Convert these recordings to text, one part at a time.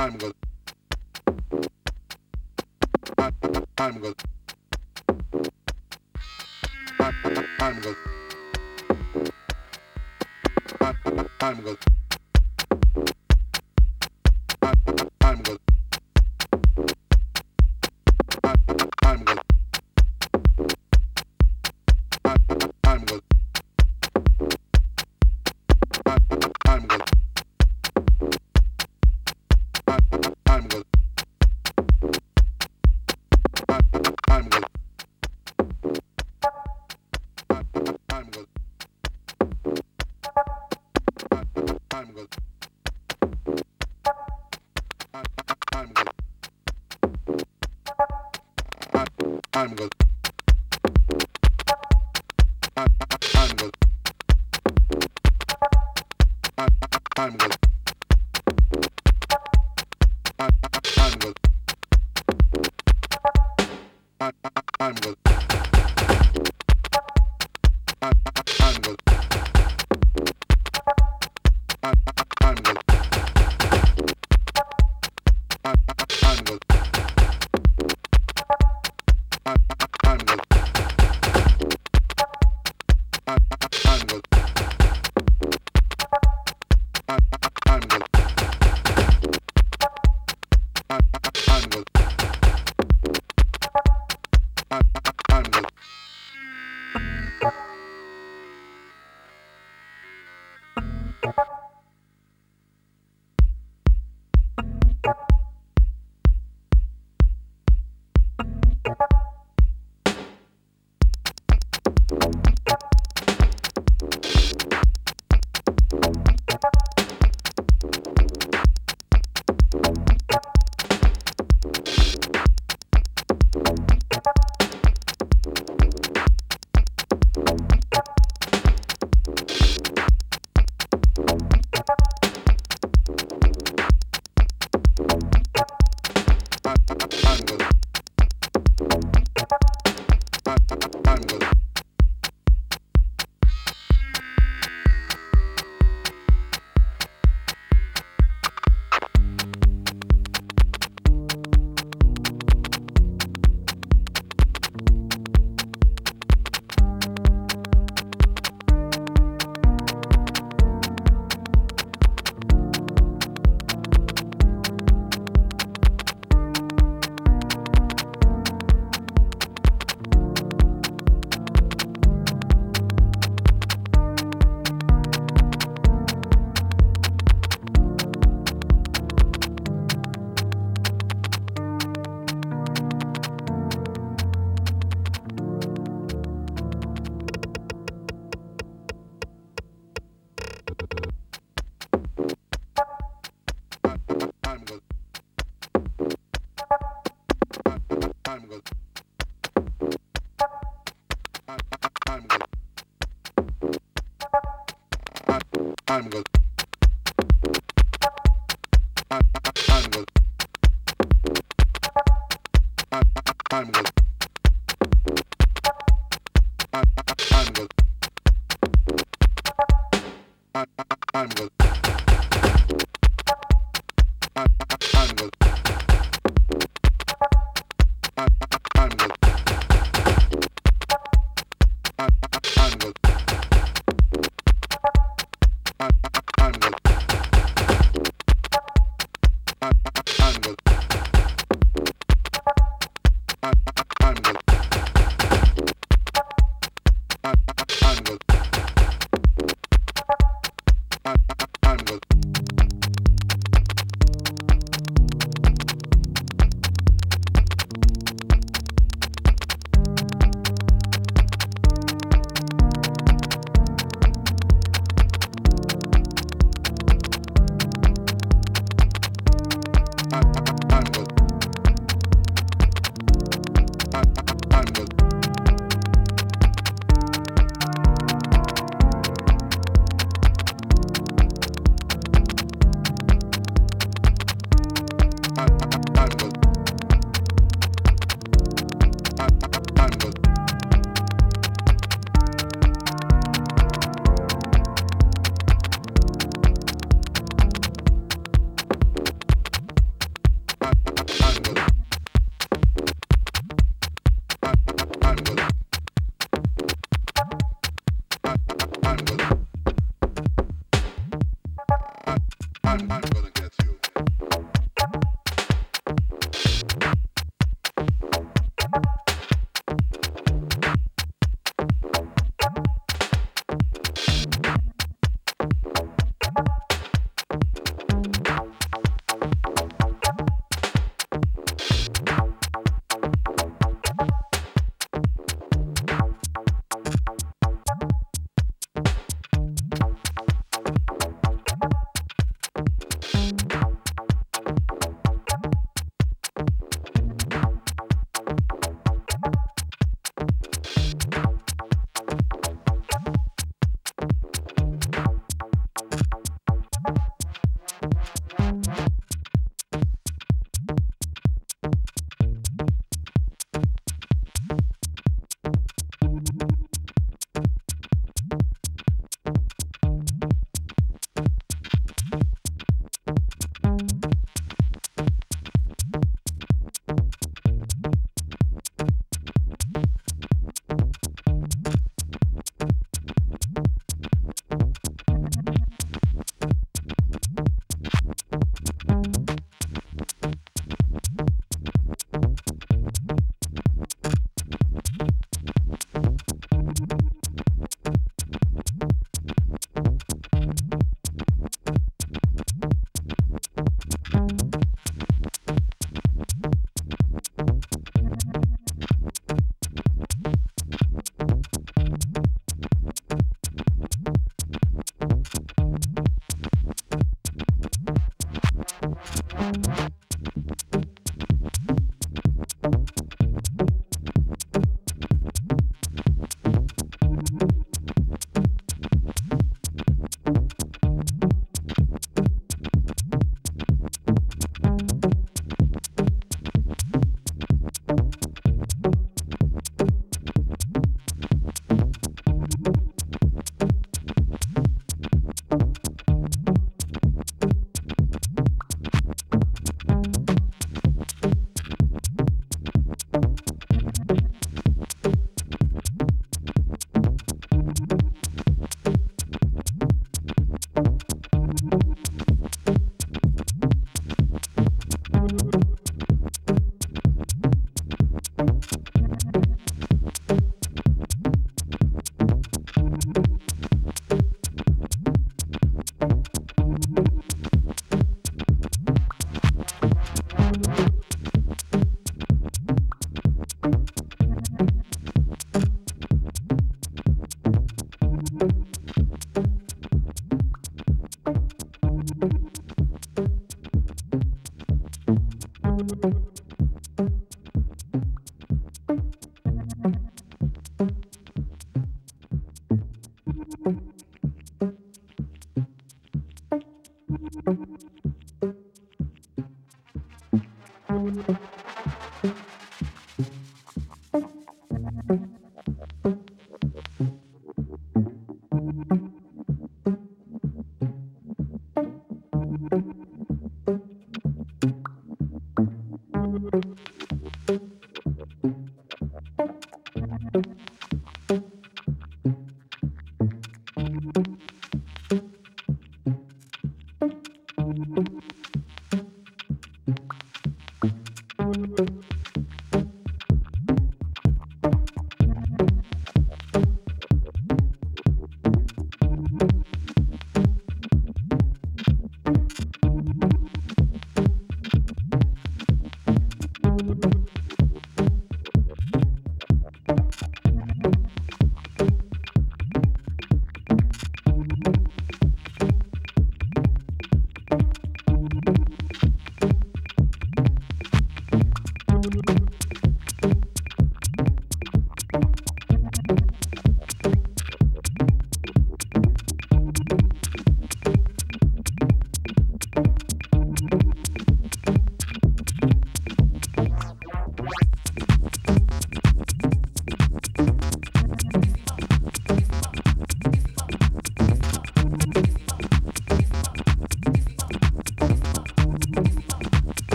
time goes. gonna. I, I, I'm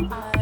Bye.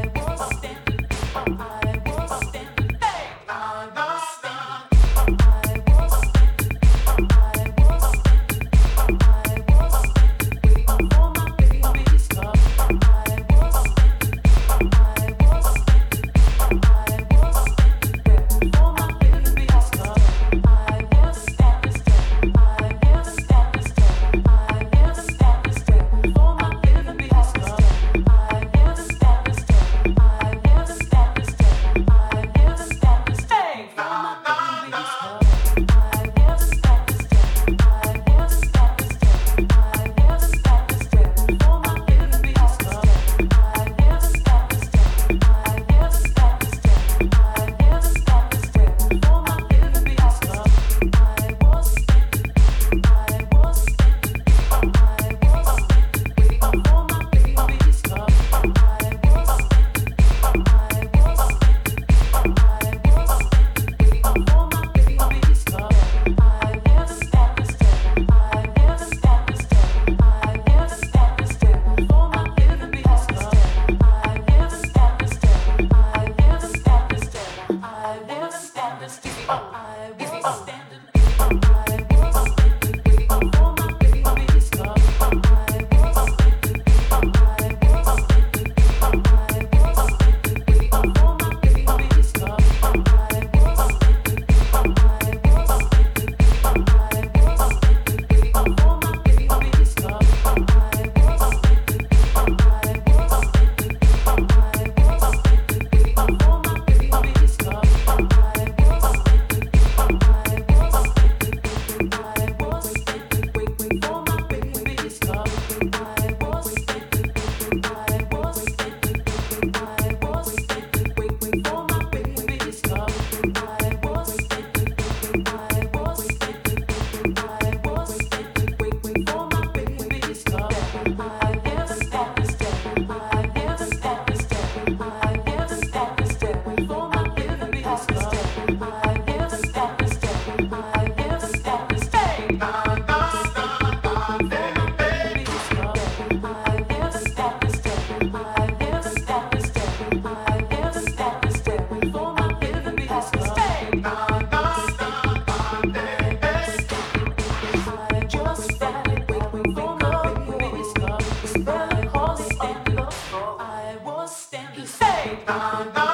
Bye.